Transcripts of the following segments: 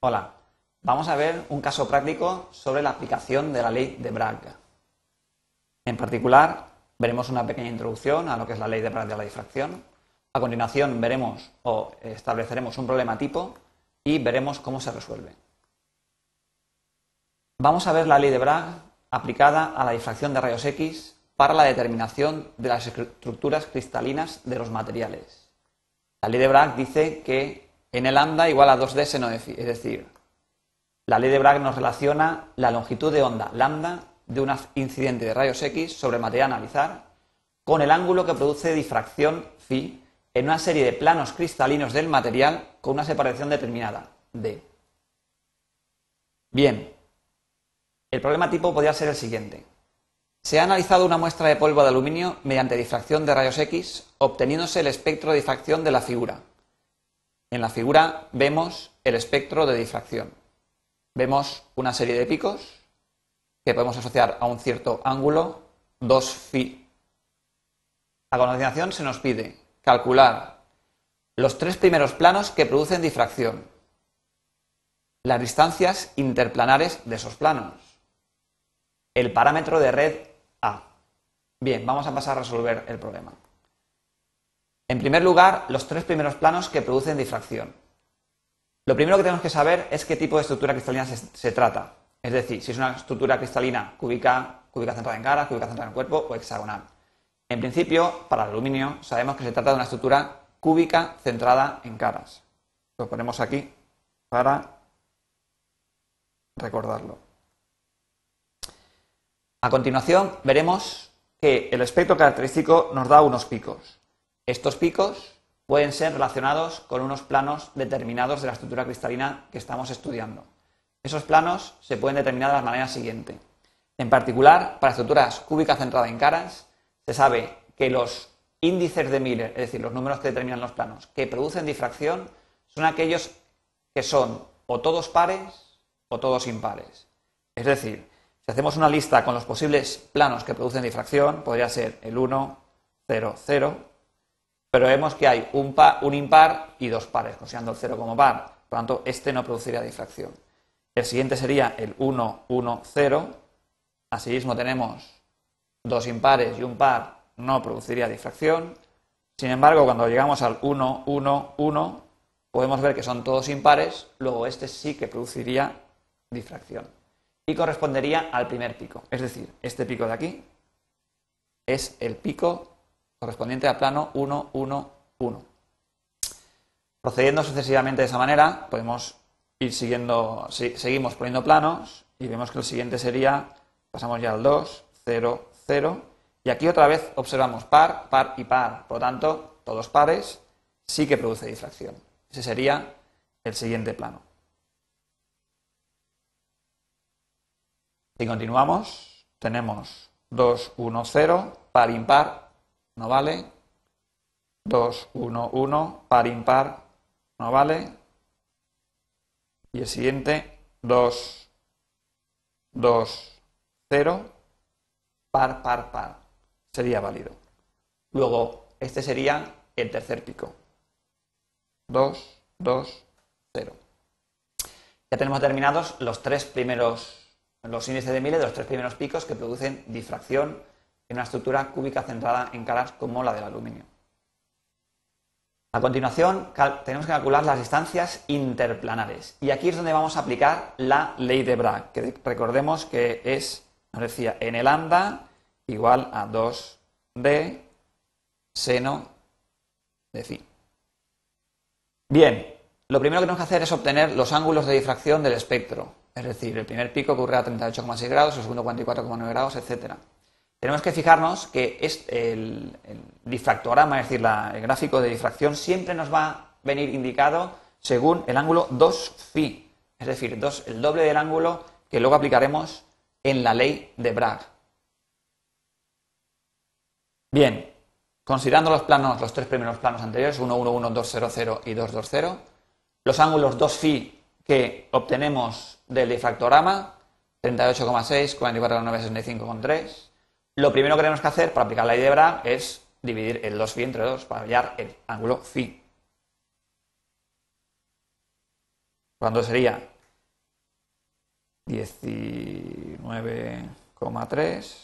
Hola, vamos a ver un caso práctico sobre la aplicación de la ley de Bragg. En particular, veremos una pequeña introducción a lo que es la ley de Bragg de la difracción. A continuación veremos o estableceremos un problema tipo y veremos cómo se resuelve. Vamos a ver la ley de Bragg aplicada a la difracción de rayos X para la determinación de las estructuras cristalinas de los materiales. La ley de Bragg dice que el lambda igual a 2D seno de Es decir, la ley de Bragg nos relaciona la longitud de onda lambda de un incidente de rayos X sobre material a analizar con el ángulo que produce difracción phi en una serie de planos cristalinos del material con una separación determinada, d. Bien, el problema tipo podría ser el siguiente. Se ha analizado una muestra de polvo de aluminio mediante difracción de rayos X, obteniéndose el espectro de difracción de la figura, en la figura vemos el espectro de difracción. Vemos una serie de picos que podemos asociar a un cierto ángulo, 2 phi. A continuación se nos pide calcular los tres primeros planos que producen difracción, las distancias interplanares de esos planos, el parámetro de red A. Bien, vamos a pasar a resolver el problema. En primer lugar, los tres primeros planos que producen difracción. Lo primero que tenemos que saber es qué tipo de estructura cristalina se, trata. Es decir, si es una estructura cristalina cúbica, cúbica centrada en cara, cúbica centrada en cuerpo o hexagonal. En principio, para el aluminio, sabemos que se trata de una estructura cúbica centrada en caras. Lo ponemos aquí para recordarlo. A continuación, veremos que el espectro característico nos da unos picos. Estos picos pueden ser relacionados con unos planos determinados de la estructura cristalina que estamos estudiando. Esos planos se pueden determinar de la manera siguiente. En particular, para estructuras cúbicas centradas en caras, se sabe que los índices de Miller, es decir, los números que determinan los planos, que producen difracción, son aquellos que son o todos pares o todos impares. Es decir, si hacemos una lista con los posibles planos que producen difracción, podría ser el 1, 0, 0, pero vemos que hay un, un impar y dos pares, considerando el 0 como par. Por lo tanto, este no produciría difracción. El siguiente sería el 1, 1, 0. Asimismo tenemos dos impares y un par, no produciría difracción. Sin embargo, cuando llegamos al 1, 1, 1, podemos ver que son todos impares, luego este sí que produciría difracción. Y correspondería al primer pico. Es decir, este pico de aquí es el pico correspondiente al plano 1, 1, 1. Procediendo sucesivamente de esa manera, podemos ir siguiendo, seguimos poniendo planos y vemos que el siguiente sería, pasamos ya al 2, 0, 0, y aquí otra vez observamos par, par y par, por lo tanto, todos pares sí que produce difracción. Ese sería el siguiente plano. Si continuamos, tenemos 2, 1, 0, par, impar, no vale. 2, 1, 1, par, impar, no vale. Y el siguiente, 2, 2, 0, par, par, par. Sería válido. Luego, este sería el tercer pico. 2, 2, 0. Ya tenemos determinados los tres primeros, los índices de Miller de los tres primeros picos que producen difracción en una estructura cúbica centrada en caras como la del aluminio. A continuación, tenemos que calcular las distancias interplanares. Y aquí es donde vamos a aplicar la ley de Bragg, que recordemos que es, nos decía, n lambda igual a 2d seno de phi. Bien, lo primero que tenemos que hacer es obtener los ángulos de difracción del espectro. Es decir, el primer pico ocurre a 38,6 grados, el segundo 44,9 grados, etcétera tenemos que fijarnos que el, difractograma, es decir, el gráfico de difracción, siempre nos va a venir indicado según el ángulo 2 phi, es decir, el doble del ángulo que luego aplicaremos en la ley de Bragg. Bien, considerando los planos, los tres primeros planos anteriores, 1, 1, 1, 2, 0, 0 y 2, 2, 0, los ángulos 2 phi que obtenemos del difractograma, 38,6, 44,9, 65,3, lo primero que tenemos que hacer para aplicar la ley de Bragg es dividir el 2 phi entre 2 para hallar el ángulo phi. cuando sería 19,3,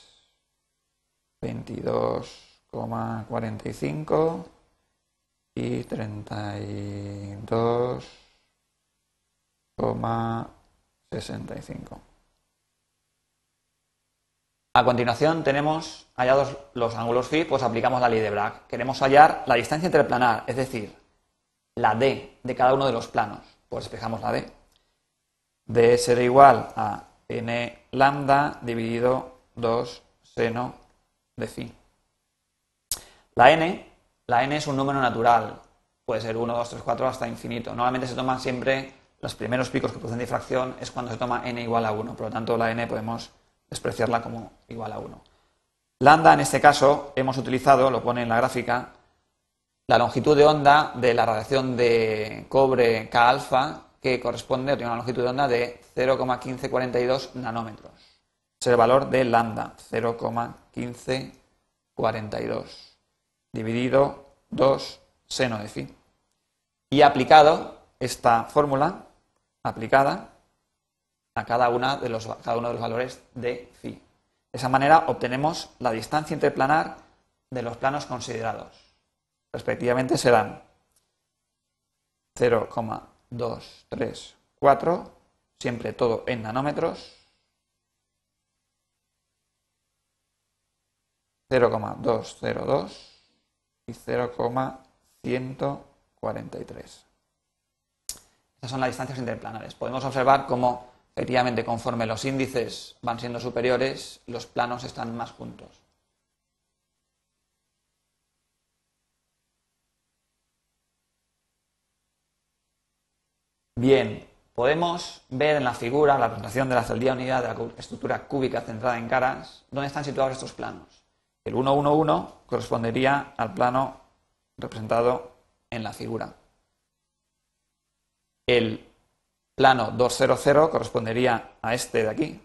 22,45 y 32,65. A continuación tenemos hallados los ángulos phi, pues aplicamos la ley de Bragg. Queremos hallar la distancia interplanar, es decir, la d de cada uno de los planos. Pues despejamos la d. d será igual a n lambda dividido 2 seno de phi. La n, la n es un número natural, puede ser 1, 2, 3, 4 hasta infinito. Normalmente se toman siempre los primeros picos que producen difracción, es cuando se toma n igual a 1, por lo tanto la n podemos despreciarla como igual a 1. Lambda, en este caso, hemos utilizado, lo pone en la gráfica, la longitud de onda de la radiación de cobre K alfa, que corresponde, tiene una longitud de onda de 0,1542 nanómetros. Es el valor de lambda, 0,1542, dividido 2 seno de phi. Y aplicado esta fórmula, aplicada, a cada, una de los, cada uno de los valores de phi. De esa manera obtenemos la distancia interplanar de los planos considerados. Respectivamente serán 0,234, siempre todo en nanómetros, 0,202 y 0,143. Estas son las distancias interplanares. Podemos observar cómo efectivamente conforme los índices van siendo superiores, los planos están más juntos. Bien, podemos ver en la figura, la presentación de la celdía unidad de la estructura cúbica centrada en caras, dónde están situados estos planos. El 1, 1, 1 correspondería al plano representado en la figura. El plano 200 correspondería a este de aquí.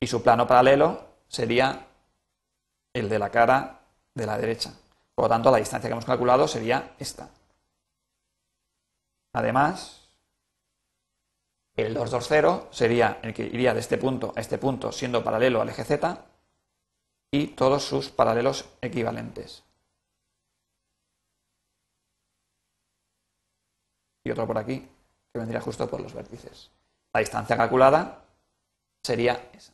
Y su plano paralelo sería el de la cara de la derecha. Por lo tanto, la distancia que hemos calculado sería esta. Además, el 220 sería el que iría de este punto a este punto siendo paralelo al eje Z y todos sus paralelos equivalentes. Y otro por aquí, que vendría justo por los vértices. La distancia calculada sería esa.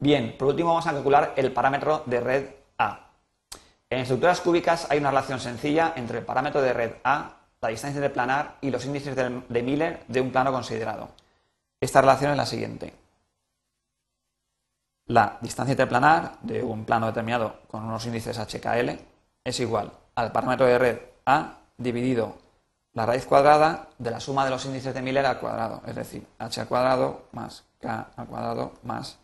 Bien, por último vamos a calcular el parámetro de red A. En estructuras cúbicas hay una relación sencilla entre el parámetro de red A, la distancia de planar y los índices de Miller de un plano considerado. Esta relación es la siguiente. La distancia interplanar de un plano determinado con unos índices HKL es igual al parámetro de red a dividido la raíz cuadrada de la suma de los índices de Miller al cuadrado, es decir, h al cuadrado más k al cuadrado más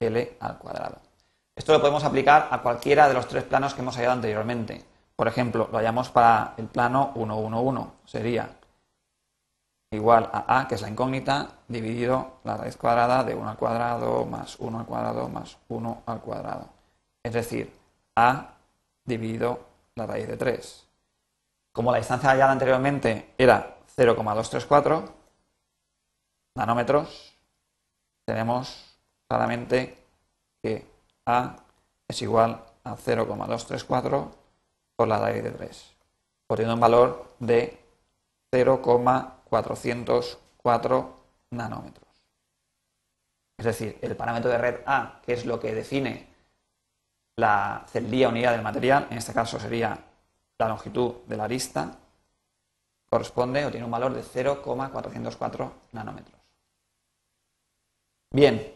l al cuadrado. Esto lo podemos aplicar a cualquiera de los tres planos que hemos hallado anteriormente. Por ejemplo, lo hallamos para el plano 1, 1, 1. Sería igual a a, que es la incógnita, dividido la raíz cuadrada de 1 al cuadrado más 1 al cuadrado más 1 al cuadrado. Es decir, a dividido la raíz de 3. Como la distancia hallada anteriormente era 0,234 nanómetros, tenemos claramente que A es igual a 0,234 por la raíz de 3, obteniendo un valor de 0,404 nanómetros. Es decir, el parámetro de red A, que es lo que define la celdía unidad del material, en este caso sería la longitud de la arista corresponde o tiene un valor de 0,404 nanómetros. Bien,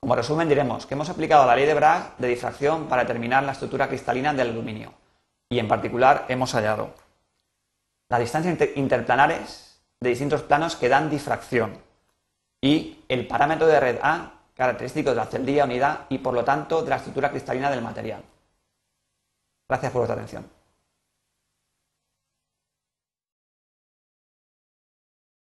como resumen diremos que hemos aplicado la ley de Bragg de difracción para determinar la estructura cristalina del aluminio y en particular hemos hallado las distancias interplanares de distintos planos que dan difracción y el parámetro de red A característico de la celdilla unidad y por lo tanto de la estructura cristalina del material. Gracias por vuestra atención.